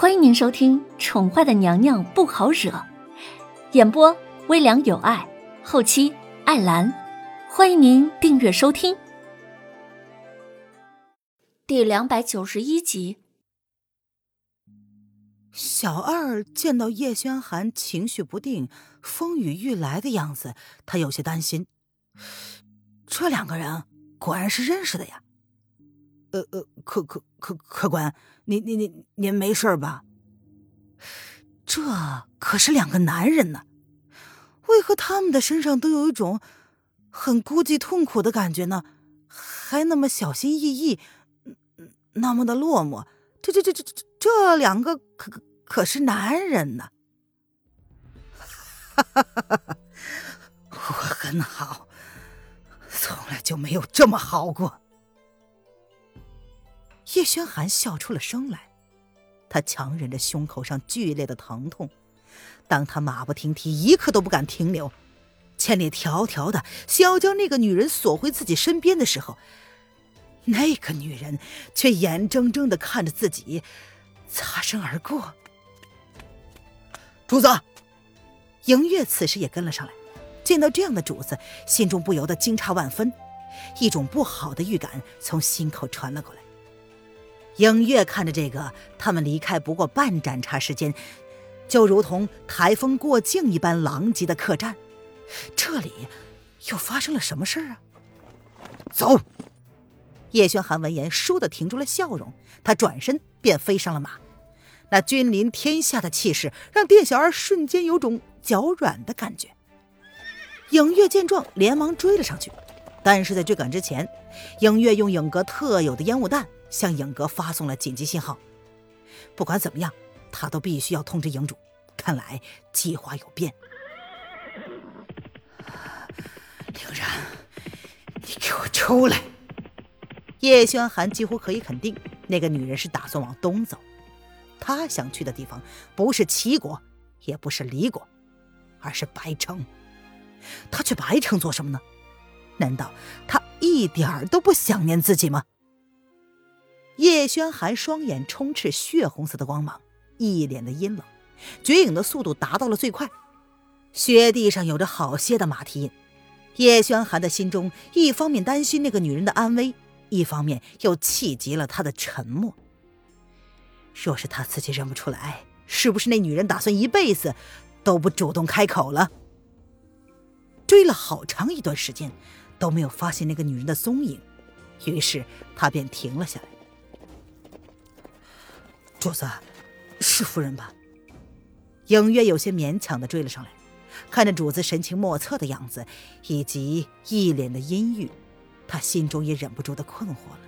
欢迎您收听《宠坏的娘娘不好惹》，演播微凉有爱，后期艾兰。欢迎您订阅收听。第两百九十一集，小二见到叶轩寒情绪不定、风雨欲来的样子，他有些担心。这两个人果然是认识的呀。呃呃，客客客客官，您您您您没事吧？这可是两个男人呢，为何他们的身上都有一种很孤寂痛苦的感觉呢？还那么小心翼翼，那么的落寞。这这这这这这两个可可可是男人呢？哈哈哈哈哈！我很好，从来就没有这么好过。叶轩寒笑出了声来，他强忍着胸口上剧烈的疼痛，当他马不停蹄，一刻都不敢停留，千里迢迢的想要将那个女人锁回自己身边的时候，那个女人却眼睁睁的看着自己擦身而过。主子，迎月此时也跟了上来，见到这样的主子，心中不由得惊诧万分，一种不好的预感从心口传了过来。影月看着这个，他们离开不过半盏茶时间，就如同台风过境一般狼藉的客栈，这里又发生了什么事啊？走！叶轩寒闻言，倏地停住了笑容，他转身便飞上了马，那君临天下的气势让店小二瞬间有种脚软的感觉。影月见状，连忙追了上去，但是在追赶之前，影月用影阁特有的烟雾弹。向影阁发送了紧急信号。不管怎么样，他都必须要通知影主。看来计划有变。凌然，你给我出来！叶轩寒几乎可以肯定，那个女人是打算往东走。他想去的地方不是齐国，也不是离国，而是白城。他去白城做什么呢？难道他一点儿都不想念自己吗？叶轩寒双眼充斥血红色的光芒，一脸的阴冷，绝影的速度达到了最快。雪地上有着好些的马蹄印。叶轩寒的心中一方面担心那个女人的安危，一方面又气急了他的沉默。若是他自己认不出来，是不是那女人打算一辈子都不主动开口了？追了好长一段时间，都没有发现那个女人的踪影，于是他便停了下来。主子，是夫人吧？影月有些勉强的追了上来，看着主子神情莫测的样子，以及一脸的阴郁，他心中也忍不住的困惑了。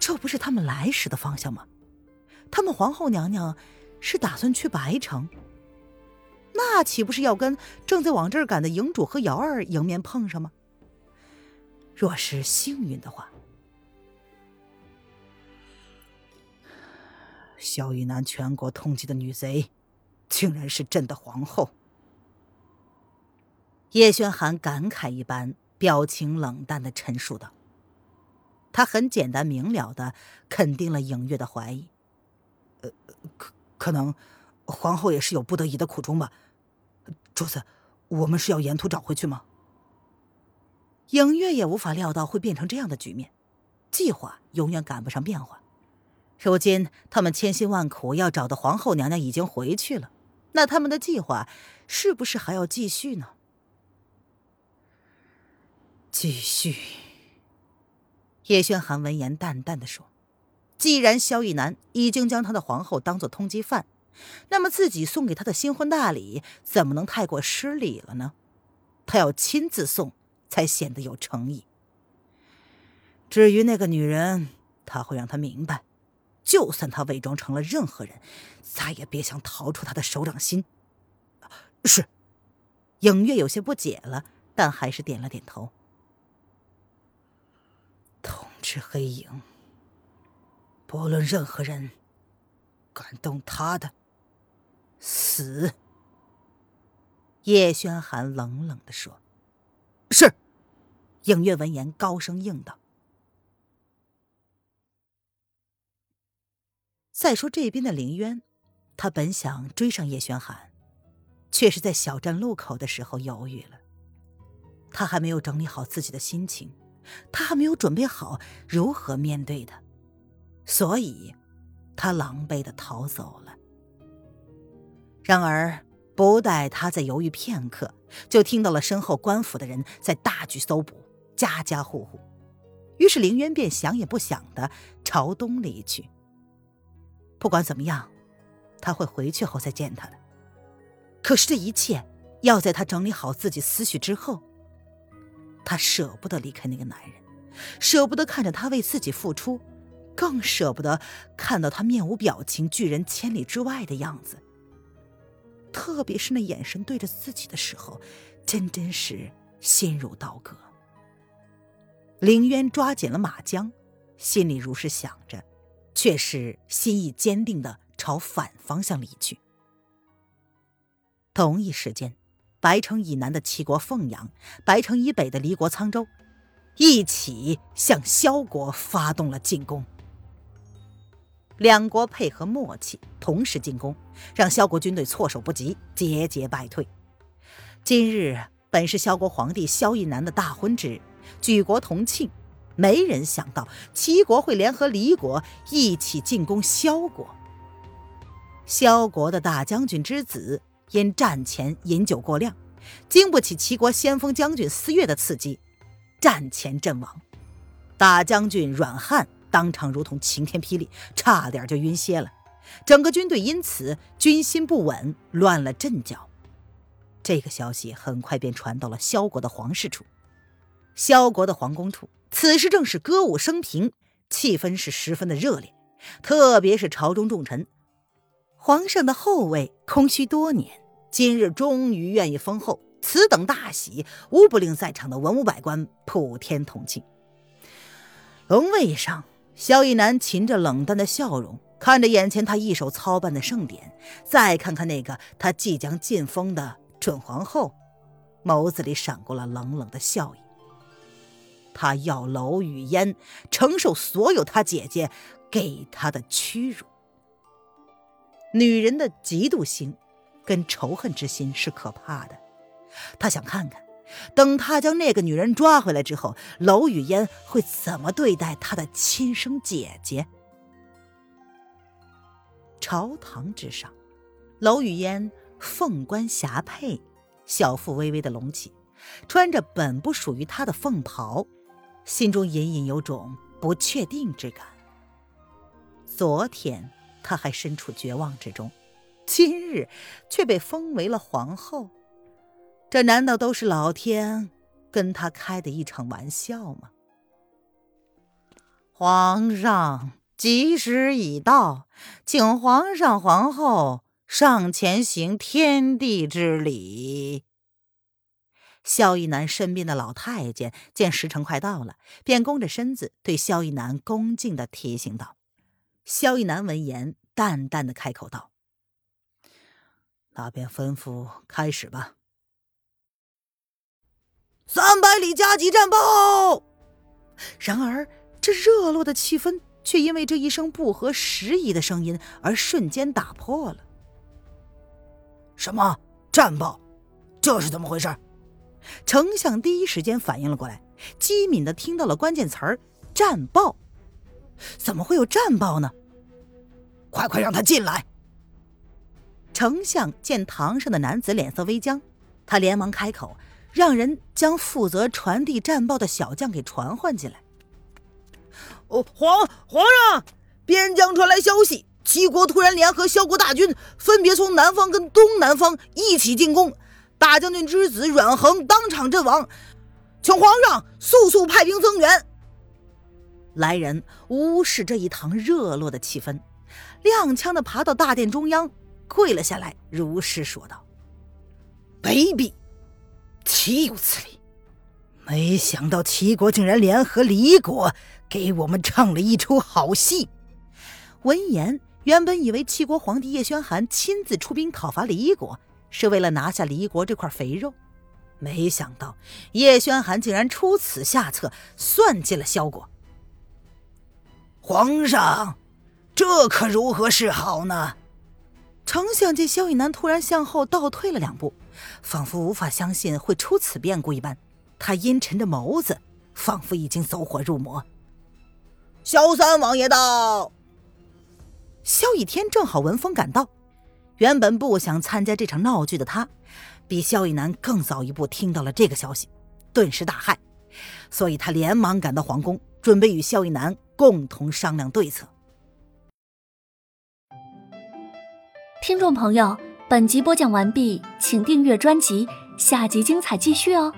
这不是他们来时的方向吗？他们皇后娘娘是打算去白城，那岂不是要跟正在往这儿赶的营主和瑶儿迎面碰上吗？若是幸运的话。萧玉南全国通缉的女贼，竟然是朕的皇后。叶轩寒感慨一般，表情冷淡的陈述道：“他很简单明了的肯定了影月的怀疑。呃，可可能皇后也是有不得已的苦衷吧。主子，我们是要沿途找回去吗？”影月也无法料到会变成这样的局面，计划永远赶不上变化。如今他们千辛万苦要找的皇后娘娘已经回去了，那他们的计划是不是还要继续呢？继续。叶轩寒闻言淡淡的说：“既然萧逸南已经将他的皇后当做通缉犯，那么自己送给他的新婚大礼怎么能太过失礼了呢？他要亲自送，才显得有诚意。至于那个女人，他会让她明白。”就算他伪装成了任何人，再也别想逃出他的手掌心。是，影月有些不解了，但还是点了点头。通知黑影，不论任何人敢动他的，死。叶轩寒冷冷的说：“是。”影月闻言高声应道。再说这边的林渊，他本想追上叶轩寒，却是在小站路口的时候犹豫了。他还没有整理好自己的心情，他还没有准备好如何面对他，所以，他狼狈的逃走了。然而，不待他再犹豫片刻，就听到了身后官府的人在大举搜捕，家家户户。于是凌渊便想也不想的朝东离去。不管怎么样，他会回去后再见他的。可是这一切要在他整理好自己思绪之后。他舍不得离开那个男人，舍不得看着他为自己付出，更舍不得看到他面无表情、拒人千里之外的样子。特别是那眼神对着自己的时候，真真是心如刀割。凌渊抓紧了马缰，心里如是想着，却是心意坚定的朝反方向离去。同一时间，白城以南的齐国凤阳，白城以北的离国沧州，一起向萧国发动了进攻。两国配合默契，同时进攻，让萧国军队措手不及，节节败退。今日本是萧国皇帝萧逸南的大婚之日，举国同庆，没人想到齐国会联合黎国一起进攻萧国。萧国的大将军之子因战前饮酒过量，经不起齐国先锋将军司越的刺激，战前阵亡。大将军阮汉。当场如同晴天霹雳，差点就晕歇了。整个军队因此军心不稳，乱了阵脚。这个消息很快便传到了萧国的皇室处。萧国的皇宫处，此时正是歌舞升平，气氛是十分的热烈。特别是朝中重臣，皇上的后位空虚多年，今日终于愿意封后，此等大喜，无不令在场的文武百官普天同庆。龙位上。萧逸南噙着冷淡的笑容，看着眼前他一手操办的盛典，再看看那个他即将进封的准皇后，眸子里闪过了冷冷的笑意。他要娄雨嫣承受所有他姐姐给他的屈辱。女人的嫉妒心跟仇恨之心是可怕的，他想看看。等他将那个女人抓回来之后，娄雨嫣会怎么对待他的亲生姐姐？朝堂之上，娄雨嫣凤冠霞帔，小腹微微的隆起，穿着本不属于她的凤袍，心中隐隐有种不确定之感。昨天她还身处绝望之中，今日却被封为了皇后。这难道都是老天跟他开的一场玩笑吗？皇上，吉时已到，请皇上、皇后上前行天地之礼。萧逸南身边的老太监见时辰快到了，便弓着身子对萧逸南恭敬的提醒道：“萧逸南闻言，淡淡的开口道：‘那便吩咐开始吧。’”三百里加急战报！然而，这热络的气氛却因为这一声不合时宜的声音而瞬间打破了。什么战报？这是怎么回事？丞相第一时间反应了过来，机敏的听到了关键词儿“战报”。怎么会有战报呢？快快让他进来！丞相见堂上的男子脸色微僵，他连忙开口。让人将负责传递战报的小将给传唤进来。哦，皇皇上，边疆传来消息，齐国突然联合萧国大军，分别从南方跟东南方一起进攻。大将军之子阮恒当场阵亡，请皇上速速派兵增援。来人无视这一堂热络的气氛，踉跄的爬到大殿中央，跪了下来，如实说道：“卑鄙！”岂有此理！没想到齐国竟然联合黎国，给我们唱了一出好戏。闻言，原本以为齐国皇帝叶宣寒亲自出兵讨伐黎国，是为了拿下离国这块肥肉，没想到叶宣寒竟然出此下策，算计了萧国。皇上，这这可如何是好呢？丞相见萧以南突然向后倒退了两步，仿佛无法相信会出此变故一般，他阴沉着眸子，仿佛已经走火入魔。萧三王爷到。萧逸天正好闻风赶到，原本不想参加这场闹剧的他，比萧逸南更早一步听到了这个消息，顿时大骇，所以他连忙赶到皇宫，准备与萧逸南共同商量对策。听众朋友，本集播讲完毕，请订阅专辑，下集精彩继续哦。